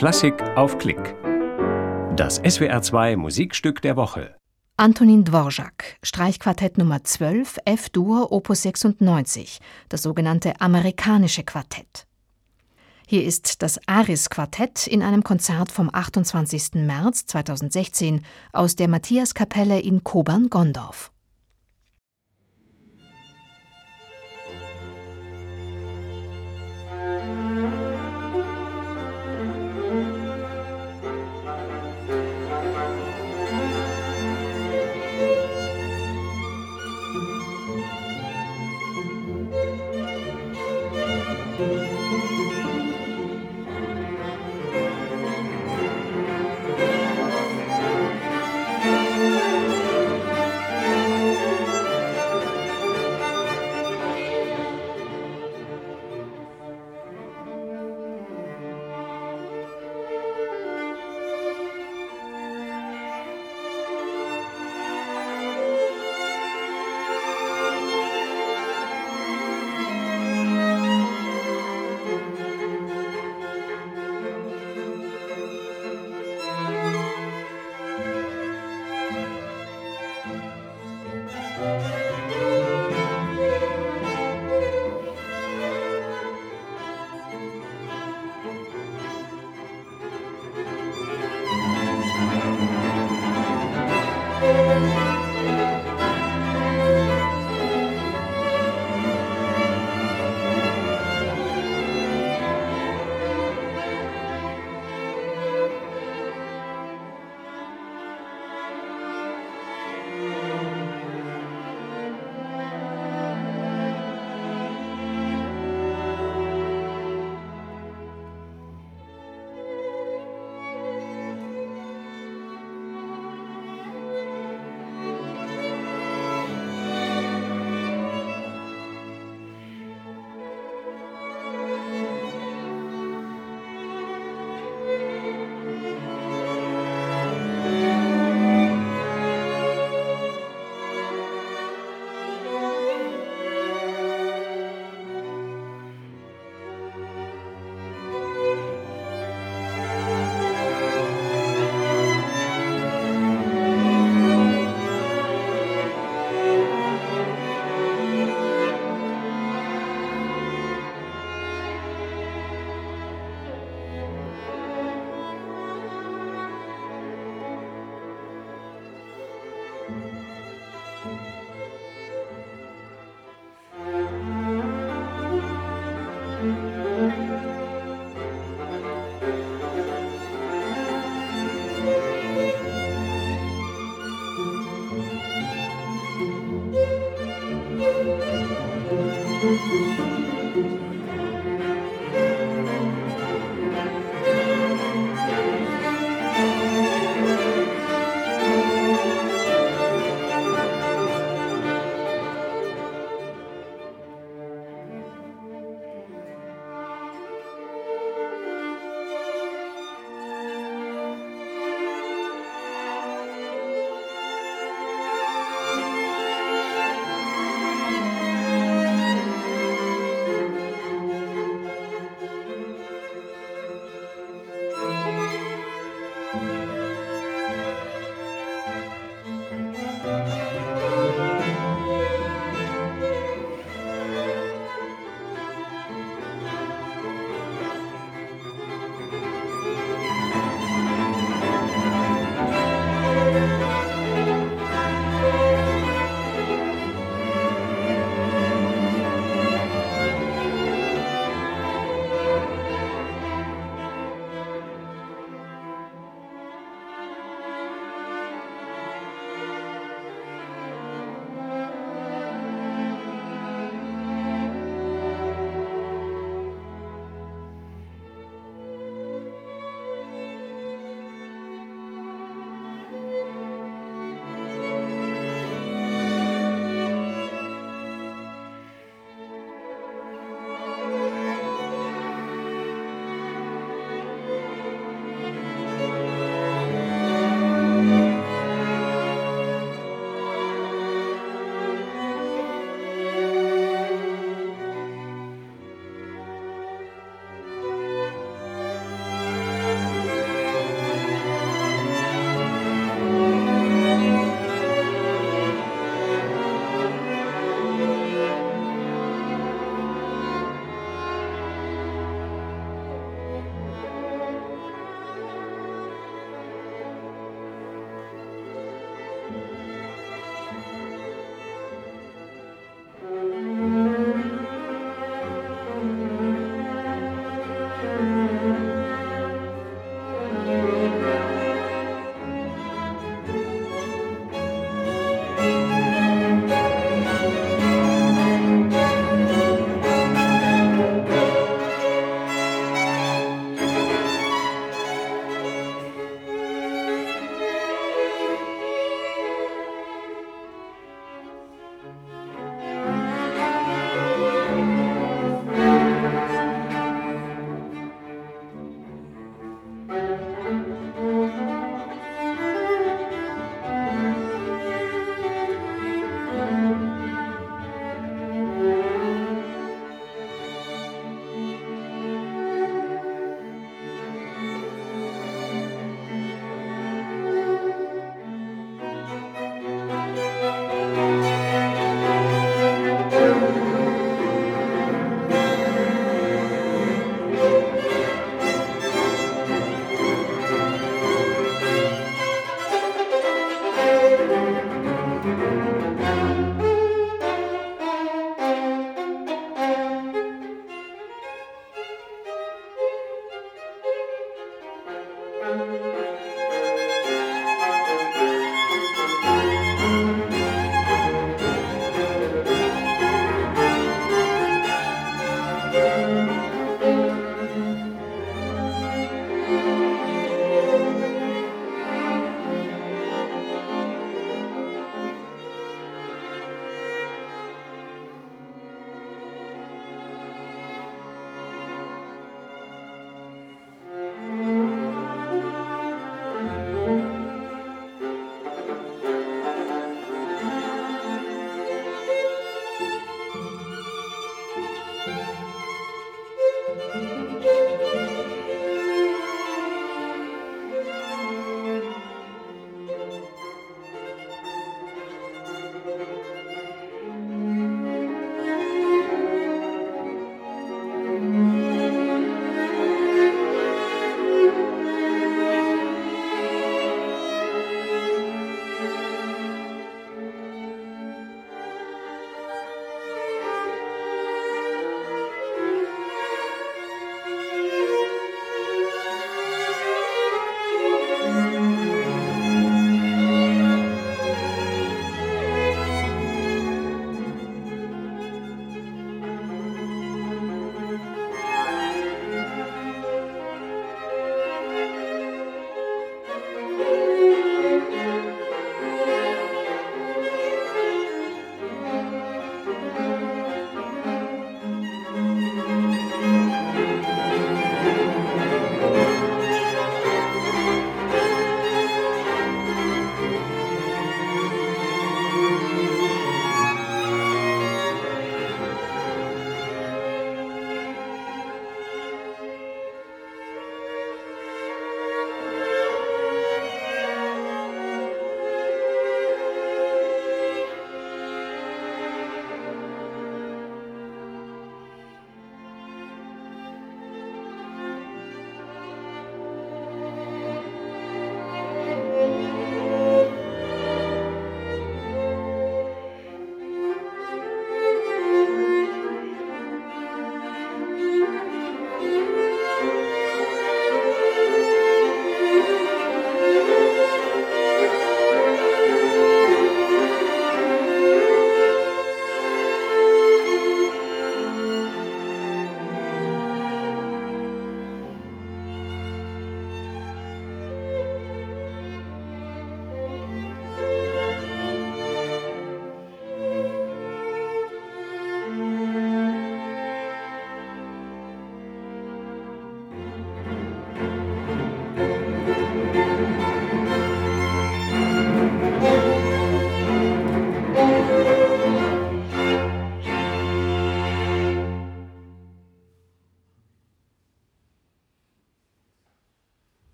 Klassik auf Klick. Das SWR2 Musikstück der Woche. Antonin Dvorak, Streichquartett Nummer 12, F-Dur, Opus 96, das sogenannte amerikanische Quartett. Hier ist das Aris-Quartett in einem Konzert vom 28. März 2016 aus der Matthiaskapelle in Kobern-Gondorf.